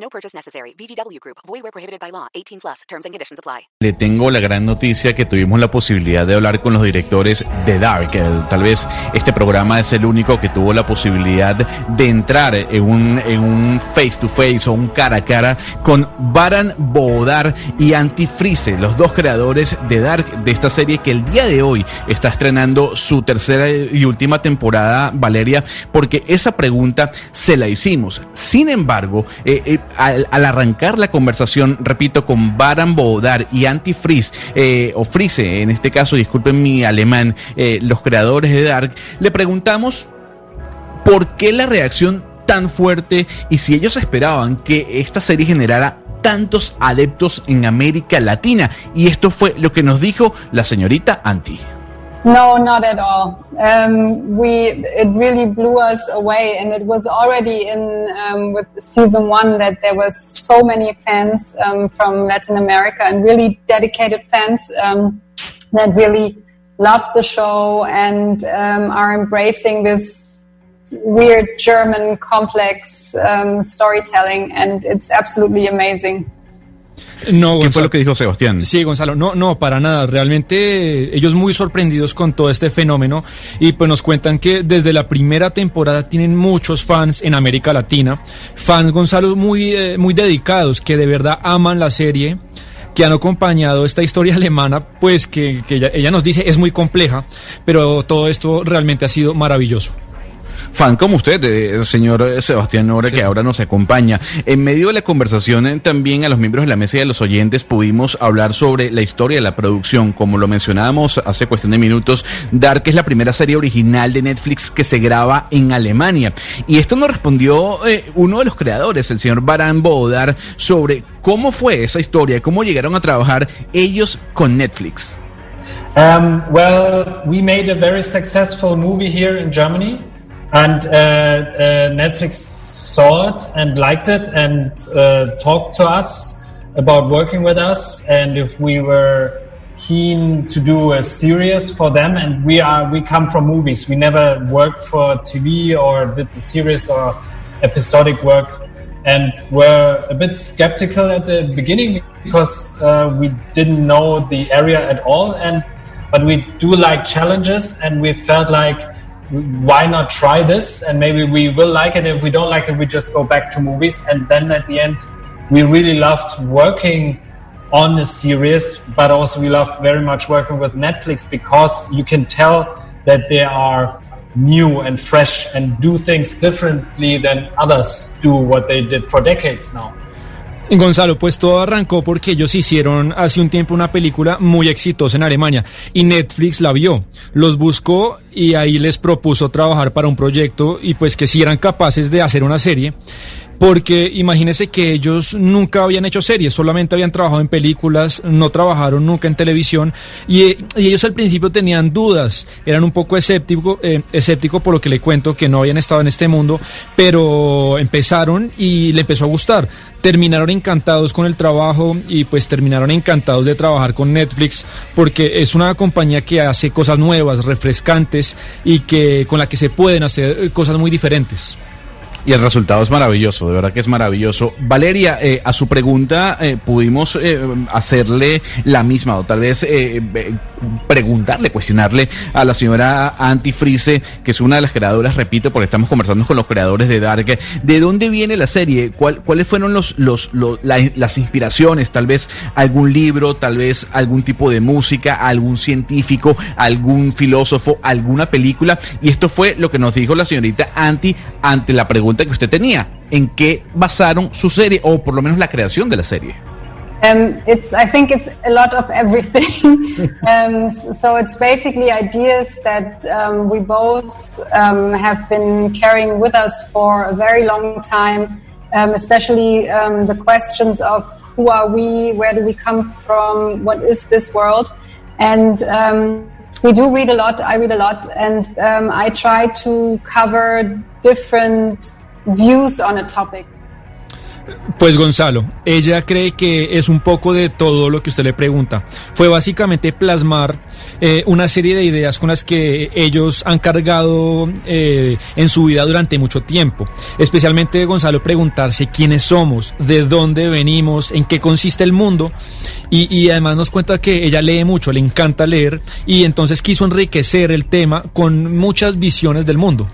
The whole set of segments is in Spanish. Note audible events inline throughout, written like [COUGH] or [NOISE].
No purchase necessary. VGW Group. Void where prohibited by law. 18 plus. Terms and conditions apply. Le tengo la gran noticia que tuvimos la posibilidad de hablar con los directores de Dark. Tal vez este programa es el único que tuvo la posibilidad de entrar en un, en un face to face o un cara a cara con Baran Bodar y Antifreeze, los dos creadores de Dark, de esta serie que el día de hoy está estrenando su tercera y última temporada, Valeria, porque esa pregunta se la hicimos. Sin embargo, eh, eh, al, arrancar la conversación, repito, con Baran Bodar y Antifreeze, eh, o Freeze, en este caso, disculpen mi alemán, eh, los creadores de Dark, le preguntamos por qué la reacción tan fuerte y si ellos esperaban que esta serie generara tantos adeptos en América Latina. Y esto fue lo que nos dijo la señorita Anti. No, not at all. Um, we it really blew us away, and it was already in um, with season one that there was so many fans um, from Latin America and really dedicated fans um, that really love the show and um, are embracing this weird German complex um, storytelling, and it's absolutely amazing. No, ¿Qué fue Gonzalo. lo que dijo Sebastián? Sí, Gonzalo, no, no, para nada. Realmente eh, ellos muy sorprendidos con todo este fenómeno y pues nos cuentan que desde la primera temporada tienen muchos fans en América Latina, fans, Gonzalo, muy, eh, muy dedicados, que de verdad aman la serie que han acompañado esta historia [LAUGHS] alemana, pues que, que ella, ella nos dice es muy compleja, pero todo esto realmente ha sido maravilloso. Fan como usted, eh, señor Sebastián Nora, que ahora nos acompaña. En medio de la conversación, eh, también a los miembros de la mesa y a los oyentes pudimos hablar sobre la historia de la producción. Como lo mencionábamos hace cuestión de minutos, Dark es la primera serie original de Netflix que se graba en Alemania. Y esto nos respondió eh, uno de los creadores, el señor Baran Bodar, sobre cómo fue esa historia, cómo llegaron a trabajar ellos con Netflix. Um, well, we made a very successful movie here in Germany, and uh, uh, Netflix saw it and liked it and uh, talked to us about working with us and if we were keen to do a series for them. And we are we come from movies. We never worked for TV or did the series or episodic work and were a bit skeptical at the beginning because uh, we didn't know the area at all and but we do like challenges and we felt like why not try this? And maybe we will like it. If we don't like it we just go back to movies. And then at the end we really loved working on the series but also we loved very much working with netflix because you can tell that they are new and fresh and do things differently than others do what they did for decades now Gonzalo, pues todo arrancó porque ellos hicieron hace un tiempo una película muy exitosa en Alemania y Netflix la vio, los buscó y ahí les propuso trabajar para un proyecto y pues que si eran capaces de hacer una serie. Porque imagínense que ellos nunca habían hecho series, solamente habían trabajado en películas, no trabajaron nunca en televisión y, ellos al principio tenían dudas, eran un poco escéptico, eh, escéptico por lo que le cuento que no habían estado en este mundo, pero empezaron y le empezó a gustar. Terminaron encantados con el trabajo y pues terminaron encantados de trabajar con Netflix porque es una compañía que hace cosas nuevas, refrescantes y que con la que se pueden hacer eh, cosas muy diferentes. Y el resultado es maravilloso, de verdad que es maravilloso. Valeria, eh, a su pregunta eh, pudimos eh, hacerle la misma, o tal vez preguntarle, cuestionarle a la señora Antifrice, que es una de las creadoras, repito, porque estamos conversando con los creadores de Dark, ¿de dónde viene la serie? ¿Cuál- ¿Cuáles fueron las inspiraciones? Tal vez algún libro, tal vez algún tipo de música, algún científico, algún filósofo, alguna película. Y esto fue lo que nos dijo la señorita Anti ante la pregunta que usted tenía. ¿En qué basaron su serie o por lo menos la creación de la serie? Um, it's I think it's a lot of everything. [LAUGHS] um, so it's basically ideas that um, we both um, have been carrying with us for a very long time, um, especially the questions of who are we, where do we come from, what is this world, and we do read a lot. I read a lot, and I try to cover different views on a topic. Pues Gonzalo, ella cree que es un poco de todo lo que usted le pregunta. Fue básicamente plasmar eh, una serie de ideas con las que ellos han cargado eh, en su vida durante mucho tiempo. Especialmente Gonzalo preguntarse quiénes somos, de dónde venimos, en qué consiste el mundo. Y, y además nos cuenta que ella lee mucho, le encanta leer y entonces quiso enriquecer el tema con muchas visiones del mundo.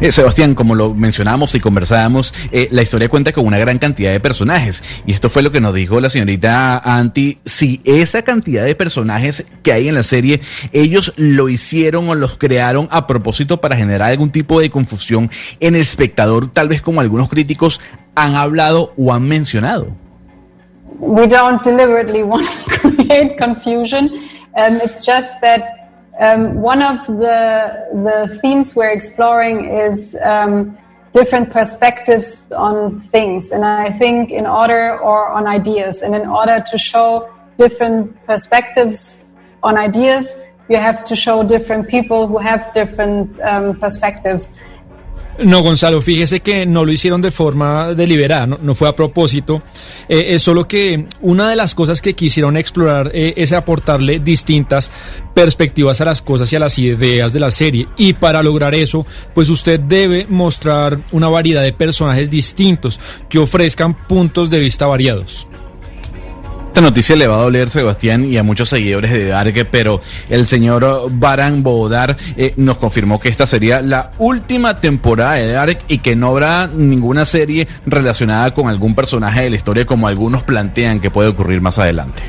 Eh, Sebastián, como lo mencionábamos y conversábamos, eh, la historia cuenta con una gran cantidad de personajes. Y esto fue lo que nos dijo la señorita Anti. Si esa cantidad de personajes que hay en la serie, ellos lo hicieron o los crearon a propósito para generar algún tipo de confusión en el espectador, tal vez como algunos críticos han hablado o han mencionado. We don't deliberately [LAUGHS] want to create confusion. Um, it's just that Um, one of the, the themes we're exploring is um, different perspectives on things. And I think in order, or on ideas, and in order to show different perspectives on ideas, you have to show different people who have different um, perspectives. No, Gonzalo, fíjese que no lo hicieron de forma deliberada, no, no fue a propósito. Eh, es solo que una de las cosas que quisieron explorar eh, es aportarle distintas perspectivas a las cosas y a las ideas de la serie. Y para lograr eso, pues usted debe mostrar una variedad de personajes distintos que ofrezcan puntos de vista variados. Esta noticia le va a doler, Sebastián, y a muchos seguidores de Dark, pero el señor Baran Bodar eh, nos confirmó que esta sería la última temporada de Dark y que no habrá ninguna serie relacionada con algún personaje de la historia como algunos plantean que puede ocurrir más adelante.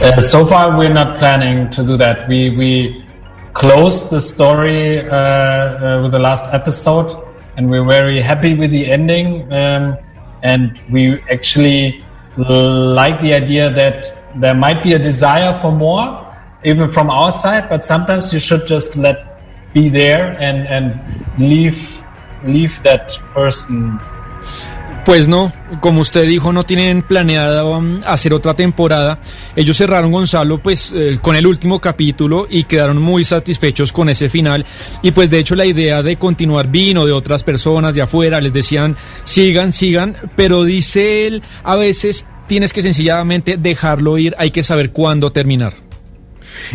Uh, so far, we're not planning to do that. We we closed the story uh, uh, with the last episode, and we're very happy with the ending. Um, and we actually like the idea that there might be a desire for more, even from our side. But sometimes you should just let be there and and leave leave that person Pues no, como usted dijo, no tienen planeado um, hacer otra temporada. Ellos cerraron Gonzalo pues eh, con el último capítulo y quedaron muy satisfechos con ese final. Y pues de hecho la idea de continuar vino de otras personas de afuera, les decían sigan, sigan, pero dice él, a veces tienes que sencillamente dejarlo ir, hay que saber cuándo terminar.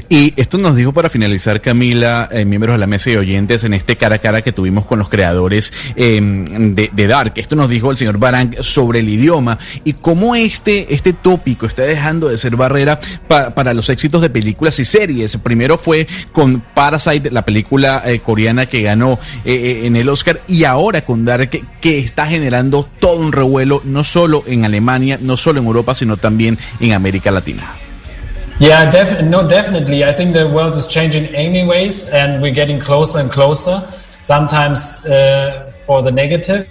Y esto nos dijo para finalizar, Camila, eh, miembros de la mesa y oyentes, en este cara a cara que tuvimos con los creadores eh, de, de, Dark. Esto nos dijo el señor Barang sobre el idioma y cómo este, este tópico está dejando de ser barrera pa, para los éxitos de películas y series. Primero fue con Parasite, la película eh, coreana que ganó eh, en el Oscar, y ahora con Dark, que está generando todo un revuelo, no solo en Alemania, no solo en Europa, sino también en América Latina. Yeah, def- no, definitely. I think the world is changing anyways, and we're getting closer and closer. Sometimes uh, for the negative,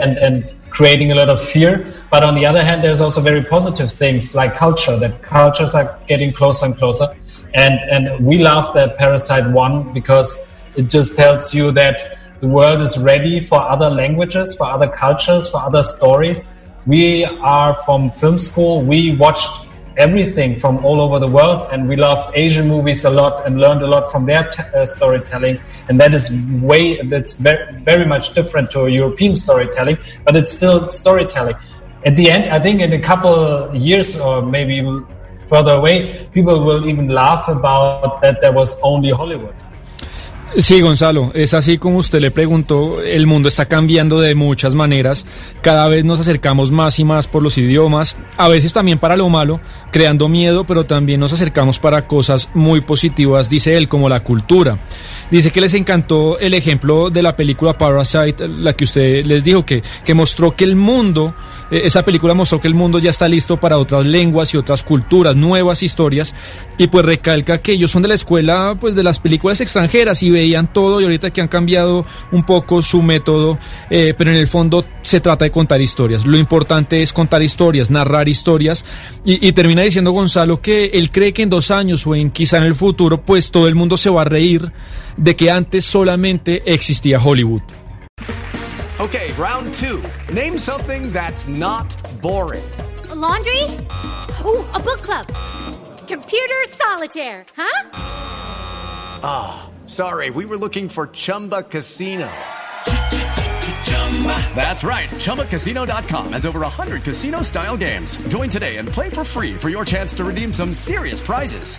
and and creating a lot of fear. But on the other hand, there's also very positive things like culture. That cultures are getting closer and closer, and and we love that Parasite One because it just tells you that the world is ready for other languages, for other cultures, for other stories. We are from film school. We watched everything from all over the world and we loved asian movies a lot and learned a lot from their t- uh, storytelling and that is way that's very, very much different to european storytelling but it's still storytelling. At the end i think in a couple years or maybe further away people will even laugh about that there was only hollywood Sí, Gonzalo, es así como usted le preguntó, el mundo está cambiando de muchas maneras, cada vez nos acercamos más y más por los idiomas, a veces también para lo malo, creando miedo, pero también nos acercamos para cosas muy positivas, dice él, como la cultura. Dice que les encantó el ejemplo de la película Parasite, la que usted les dijo, que, que mostró que el mundo, eh, esa película mostró que el mundo ya está listo para otras lenguas y otras culturas, nuevas historias, y pues recalca que ellos son de la escuela pues de las películas extranjeras y veían todo y ahorita que han cambiado un poco su método, eh, pero en el fondo se trata de contar historias. Lo importante es contar historias, narrar historias y, y, termina diciendo Gonzalo que él cree que en dos años o en quizá en el futuro pues todo el mundo se va a reír de que antes solamente existía Hollywood. Okay, round two. Name something that's not boring. A laundry? Ooh, a book club. Computer solitaire, huh? Ah, oh, sorry, we were looking for Chumba Casino. That's right. ChumbaCasino.com has over 100 casino style games. Join today and play for free for your chance to redeem some serious prizes.